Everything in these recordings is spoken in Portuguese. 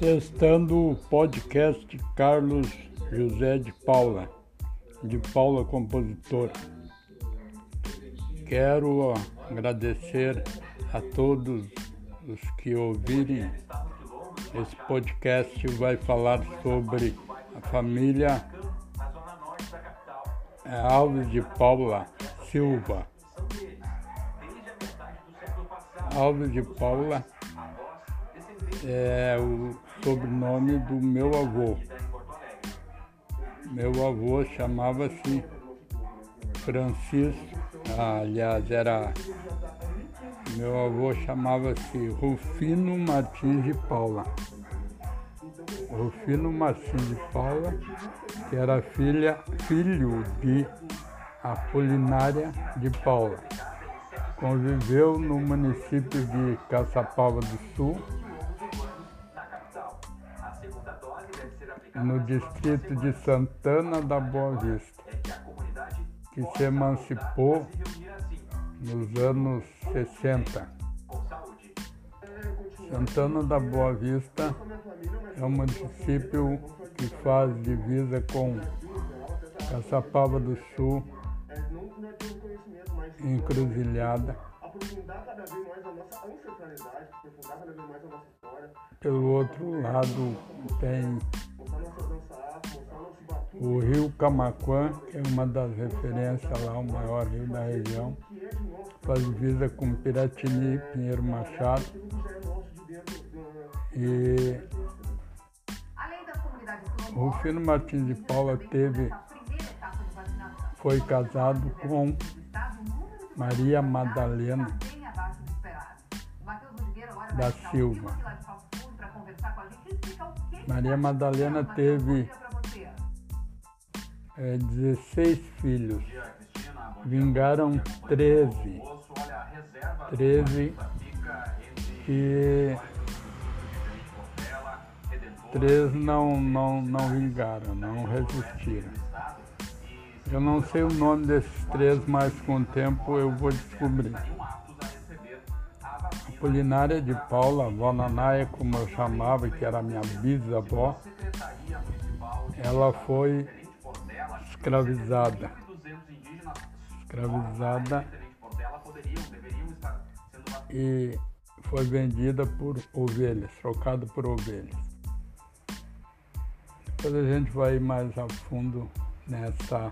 Testando o podcast Carlos José de Paula, de Paula Compositor. Quero agradecer a todos os que ouvirem esse podcast. Vai falar sobre a família Alves de Paula Silva. Alves de Paula é o sobrenome do meu avô. Meu avô chamava-se Francisco, aliás, era. Meu avô chamava-se Rufino Martins de Paula. Rufino Martins de Paula, que era filha, filho de Apolinária de Paula. Conviveu no município de Caçapava do Sul, no distrito de Santana da Boa Vista, que se emancipou nos anos 60. Santana da Boa Vista é um município que faz divisa com Caçapava do Sul, Encruzilhada. Pelo outro lado tem o rio Camaquã, é uma das referências lá, o maior rio da região, faz divisa com Piratini, Pinheiro Machado. E Rufino Martins de Paula teve, foi casado com Maria Madalena da Silva. Maria Madalena teve é, 16 filhos, vingaram 13. 13 que três não, não, não vingaram, não resistiram. Eu não sei o nome desses três, mas com o tempo eu vou descobrir. Apolinária de Paula, avó Nanaia, como eu chamava, que era minha bisavó, ela foi escravizada. Escravizada e foi vendida por ovelhas, trocada por ovelhas. Depois a gente vai mais a fundo nessa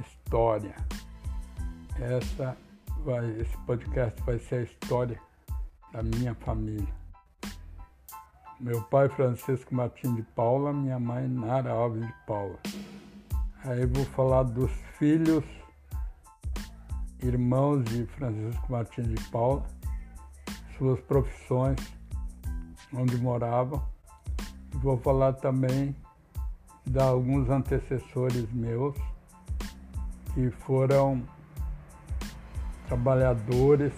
história. Essa vai, esse podcast vai ser a história da minha família. Meu pai Francisco Martins de Paula, minha mãe Nara Alves de Paula. Aí vou falar dos filhos, irmãos de Francisco Martins de Paula, suas profissões, onde moravam. Vou falar também de alguns antecessores meus que foram trabalhadores,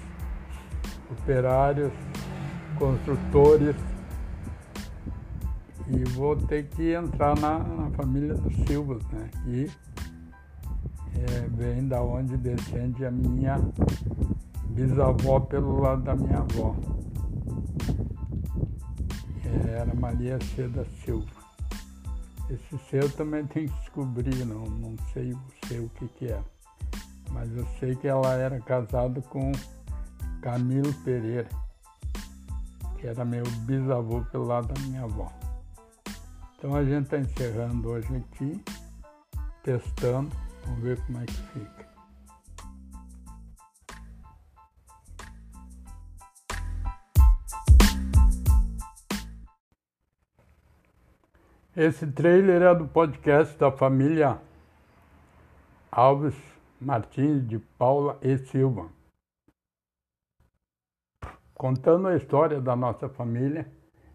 operários, construtores vou ter que entrar na, na família dos Silvas, né? E é, vem da onde descende a minha bisavó pelo lado da minha avó. É, era Maria C. da Silva. Esse seu também tem que descobrir, não, não sei o seu o que, que é. Mas eu sei que ela era casada com Camilo Pereira, que era meu bisavô pelo lado da minha avó. Então a gente está encerrando hoje aqui, testando, vamos ver como é que fica. Esse trailer é do podcast da família Alves Martins de Paula e Silva. Contando a história da nossa família,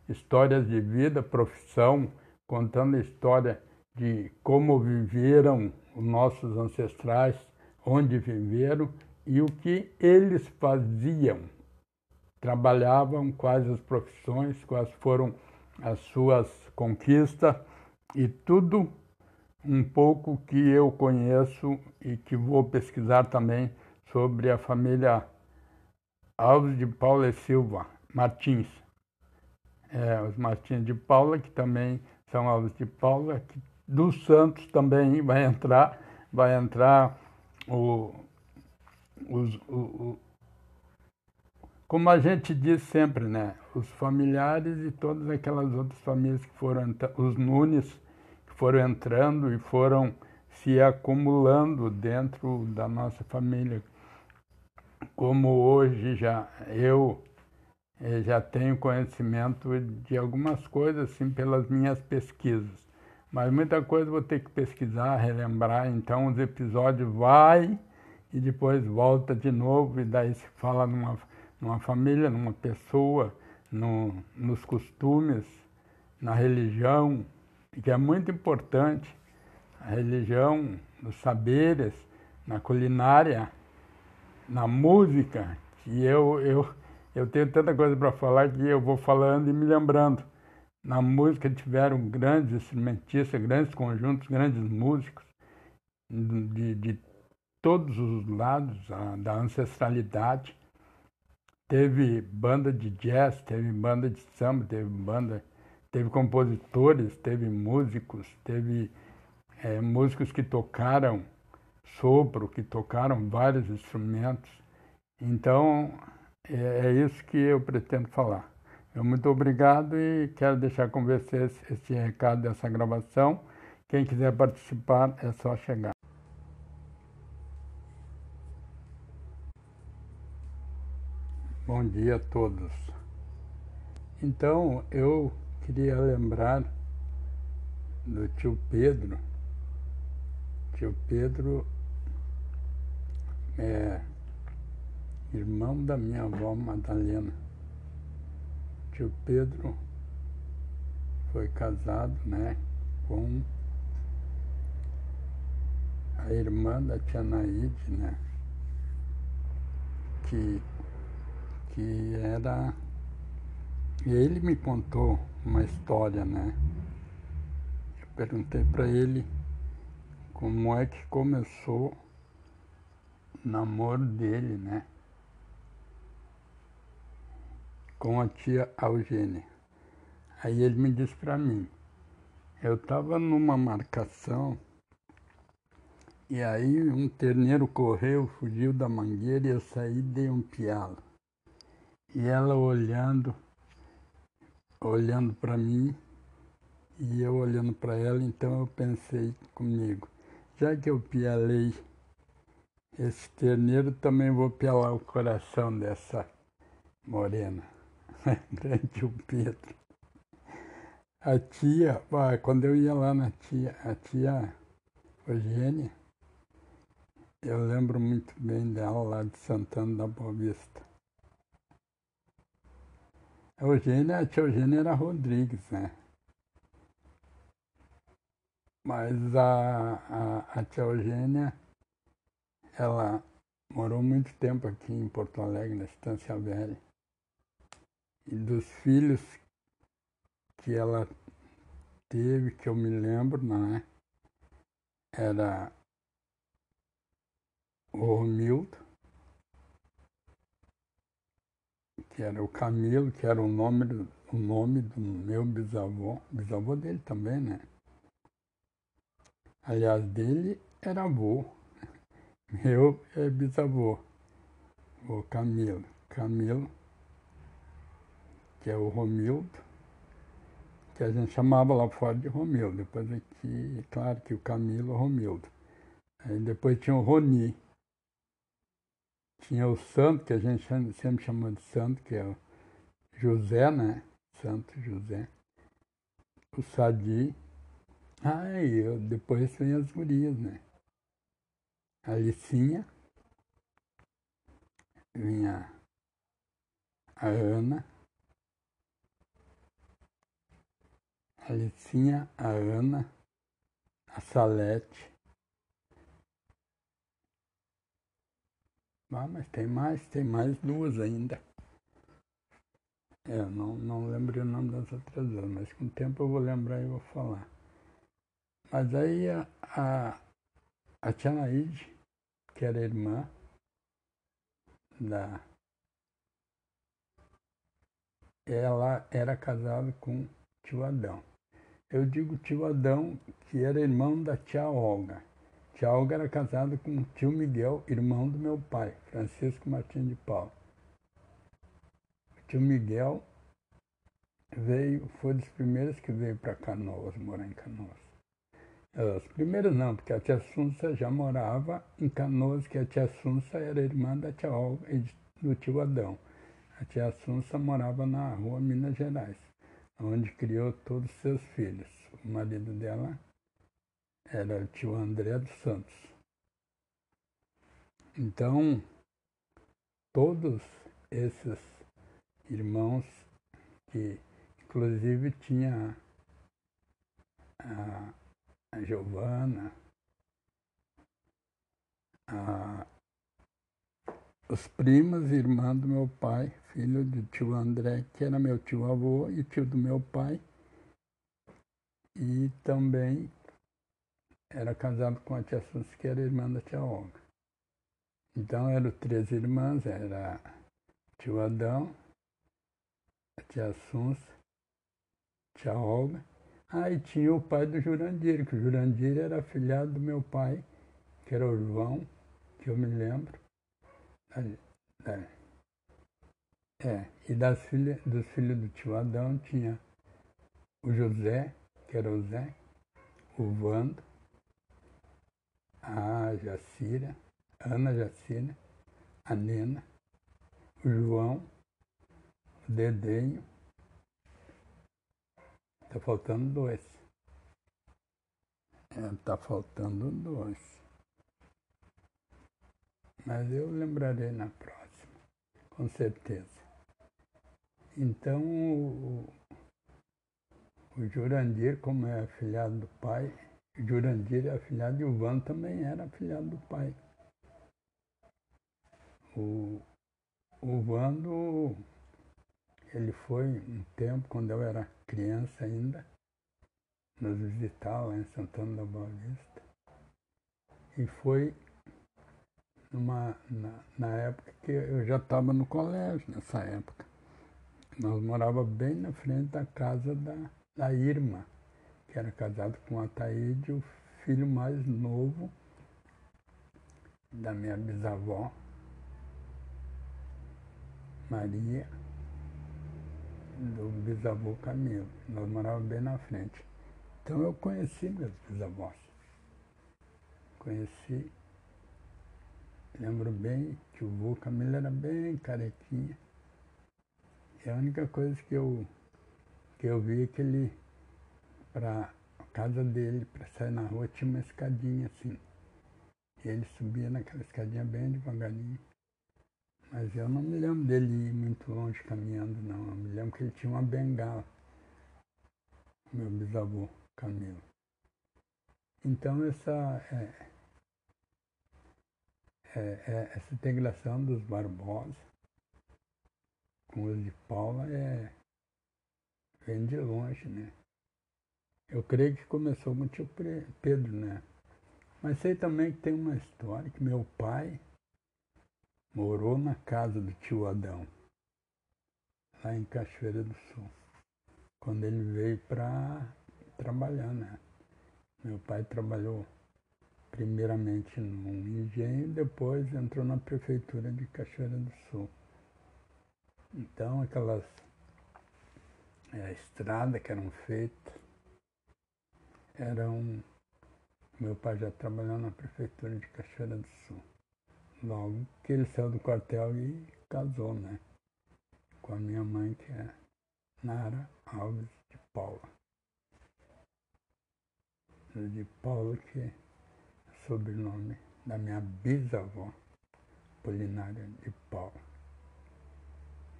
histórias de vida, profissão, contando a história de como viveram os nossos ancestrais, onde viveram e o que eles faziam. Trabalhavam, quais as profissões, quais foram as suas conquistas e tudo um pouco que eu conheço e que vou pesquisar também sobre a família Alves de Paula e Silva Martins. é, os Martins de Paula, que também são Alves de Paula, que dos Santos também vai entrar, vai entrar o, os, o, o, como a gente diz sempre, né? Os familiares e todas aquelas outras famílias que foram, os Nunes, que foram entrando e foram se acumulando dentro da nossa família. Como hoje já eu eh, já tenho conhecimento de algumas coisas, assim, pelas minhas pesquisas. Mas muita coisa vou ter que pesquisar, relembrar, então os episódios vai e depois volta de novo. E daí se fala numa numa família, numa pessoa, no, nos costumes, na religião, que é muito importante, a religião, nos saberes, na culinária, na música, que eu, eu, eu tenho tanta coisa para falar que eu vou falando e me lembrando. Na música tiveram grandes instrumentistas, grandes conjuntos, grandes músicos de, de todos os lados a, da ancestralidade. Teve banda de jazz, teve banda de samba, teve banda, teve compositores, teve músicos, teve é, músicos que tocaram sopro, que tocaram vários instrumentos. Então, é, é isso que eu pretendo falar. Eu muito obrigado e quero deixar com vocês esse recado dessa gravação. Quem quiser participar é só chegar. Bom dia a todos. Então, eu queria lembrar do tio Pedro. Tio Pedro é irmão da minha avó Madalena. Tio Pedro foi casado, né, com a irmã da tia Naide, né, que que era. E ele me contou uma história, né? Eu perguntei para ele como é que começou o namoro dele, né? Com a tia Eugênia. Aí ele me disse para mim, eu estava numa marcação e aí um terneiro correu, fugiu da mangueira e eu saí e dei um pialo. E ela olhando, olhando para mim e eu olhando para ela, então eu pensei comigo, já que eu pialei esse terneiro, também vou pialar o coração dessa morena, grande o Pedro. A tia, quando eu ia lá na tia, a tia Eugênia, eu lembro muito bem dela lá de Santana da Boa Vista. A Eugênia, a tia Eugênia era Rodrigues, né? Mas a, a, a tia Eugênia, ela morou muito tempo aqui em Porto Alegre, na Estância Velha. E dos filhos que ela teve, que eu me lembro, né? Era o Romildo, que era o Camilo, que era o nome, o nome do meu bisavô, bisavô dele também, né? Aliás, dele era avô, meu é bisavô, o Camilo. Camilo, que é o Romildo, que a gente chamava lá fora de Romildo. Depois aqui, claro que o Camilo Romildo. Aí depois tinha o Roni, tinha o santo, que a gente sempre chamou de santo, que é o José, né? Santo José. O Sadi. Ah, e eu, depois vem as gurias, né? A Licinha. Vinha a Ana. A Licinha, a Ana, a Salete, Ah, mas tem mais, tem mais duas ainda. Eu não, não lembro o nome das outras duas, mas com o tempo eu vou lembrar e vou falar. Mas aí a, a, a Tia Naide, que era irmã da, ela era casada com tio Adão. Eu digo tio Adão, que era irmão da tia Olga. Tia Olga era casada com tio Miguel, irmão do meu pai, Francisco Martins de Paula. O tio Miguel veio, foi dos primeiros que veio para Canoas, morar em Canoas. Os primeiros não, porque a tia Sunsa já morava em Canoas, que a tia Sunsa era irmã da tia Olga e do tio Adão. A tia Sunsa morava na rua Minas Gerais, onde criou todos os seus filhos. O marido dela era o tio André dos Santos. Então, todos esses irmãos que inclusive tinha a a Giovana, a, os primos, irmã do meu pai, filho do tio André, que era meu tio avô e tio do meu pai, e também era casado com a tia Sus, que era irmã da tia Olga. Então eram três irmãs, era tio Adão, a tia Assunça, tia Olga ah, e tinha o pai do Jurandir, que o Jurandir era afilhado do meu pai, que era o João, que eu me lembro. É, e das filhas, dos filhos do tio Adão tinha o José, que era o Zé, o Vando, a Jacira, Ana Jacira, a Nena, o João, o Dedenho, Tá faltando dois. É, tá faltando dois. Mas eu lembrarei na próxima, com certeza. Então, o, o Jurandir, como é afilhado do pai, Jurandir é afilhado e o Van também era afilhado do pai. O, o Vando ele foi um tempo, quando eu era criança ainda, nos visitar lá em Santana da Boa Vista. E foi numa, na, na época que eu já estava no colégio, nessa época. Nós morávamos bem na frente da casa da, da Irma, que era casada com a Taíde, o filho mais novo da minha bisavó, Maria do bisavô Camilo. Nós morávamos bem na frente. Então eu conheci meus bisavós. Conheci, lembro bem que o vô Camilo era bem carequinha. E a única coisa que eu, que eu vi é que ele, para a casa dele, para sair na rua, tinha uma escadinha assim. E ele subia naquela escadinha bem devagarinho. Mas eu não me lembro dele ir muito longe caminhando, não. Eu me lembro que ele tinha uma bengala, meu bisavô Camilo. Então essa, é, é, é, essa integração dos Barbosa com os de Paula é, vem de longe, né? Eu creio que começou com o tio Pedro, né? Mas sei também que tem uma história que meu pai morou na casa do tio Adão, lá em Cachoeira do Sul, quando ele veio para trabalhar, né? Meu pai trabalhou primeiramente num engenho, depois entrou na prefeitura de Cachoeira do Sul. Então aquelas é, estradas que eram feitas eram. Meu pai já trabalhou na prefeitura de Cachoeira do Sul logo que ele saiu do quartel e casou, né? Com a minha mãe, que é Nara Alves de Paula. De Paula, que sobrenome da minha bisavó, Polinária de Paula.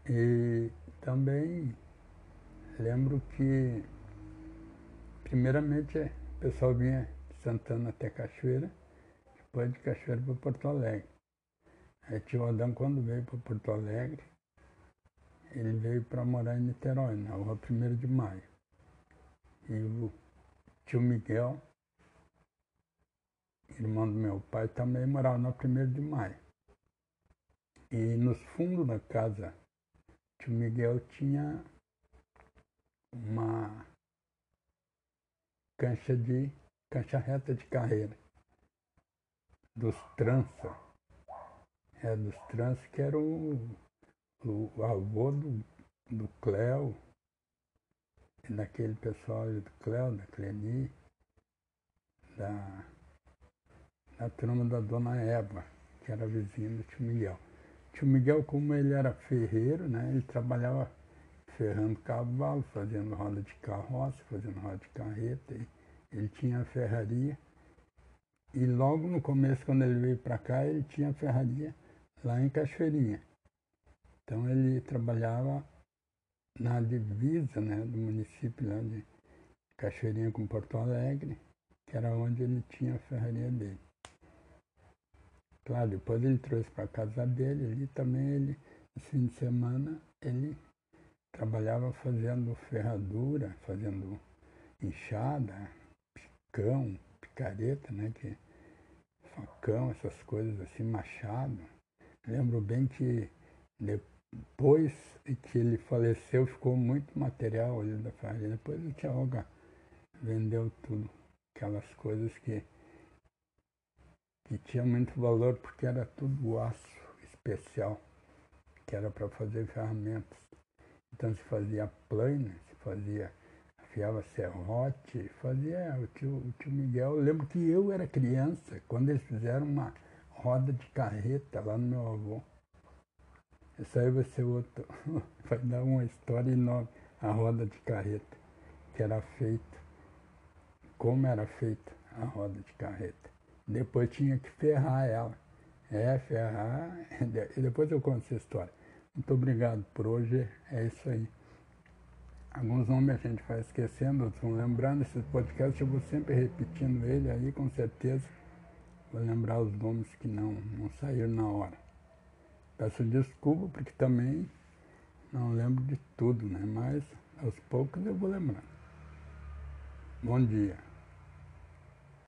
E também lembro que, primeiramente, o pessoal vinha de Santana até Cachoeira, depois de Cachoeira para Porto Alegre. Aí tio Adão, quando veio para Porto Alegre, ele veio para morar em Niterói, na rua 1 de Maio. E o tio Miguel, irmão do meu pai, também morava na 1 de Maio. E nos fundos da casa, tio Miguel tinha uma cancha de cancha reta de carreira dos trança. É, dos trança que era o, o avô do, do Cléo, daquele pessoal do Cléo, da Cleni, da, da turma da Dona Eva, que era vizinha do tio Miguel. Tio Miguel, como ele era ferreiro, né, ele trabalhava ferrando cavalo, fazendo roda de carroça, fazendo roda de carreta. Ele tinha a ferraria. E logo no começo, quando ele veio para cá, ele tinha a ferraria lá em Cachoeirinha. Então ele trabalhava na divisa né, do município lá de Cachoeirinha com Porto Alegre, que era onde ele tinha a ferraria dele. Claro, depois ele trouxe para a casa dele, ali também ele, fim de semana, ele trabalhava fazendo ferradura, fazendo enxada, picão, picareta, né? Que, facão, essas coisas assim, machado. Lembro bem que depois que ele faleceu ficou muito material ali da ferraria. Depois o Tia Olga vendeu tudo, aquelas coisas que, que tinha muito valor porque era tudo aço especial, que era para fazer ferramentas. Então se fazia plana, se fazia, afiava serrote, fazia o tio, o tio Miguel. Eu lembro que eu era criança, quando eles fizeram uma roda de carreta lá no meu avô. Isso aí vai ser outro, vai dar uma história enorme, a roda de carreta, que era feita, como era feita a roda de carreta. Depois tinha que ferrar ela. É, ferrar, e depois eu conto essa história. Muito obrigado por hoje. É isso aí. Alguns nomes a gente vai esquecendo, outros vão lembrando. Esse podcast eu vou sempre repetindo ele aí, com certeza. Vou lembrar os nomes que não, não saíram na hora. Peço desculpa porque também não lembro de tudo, né? Mas aos poucos eu vou lembrando. Bom dia.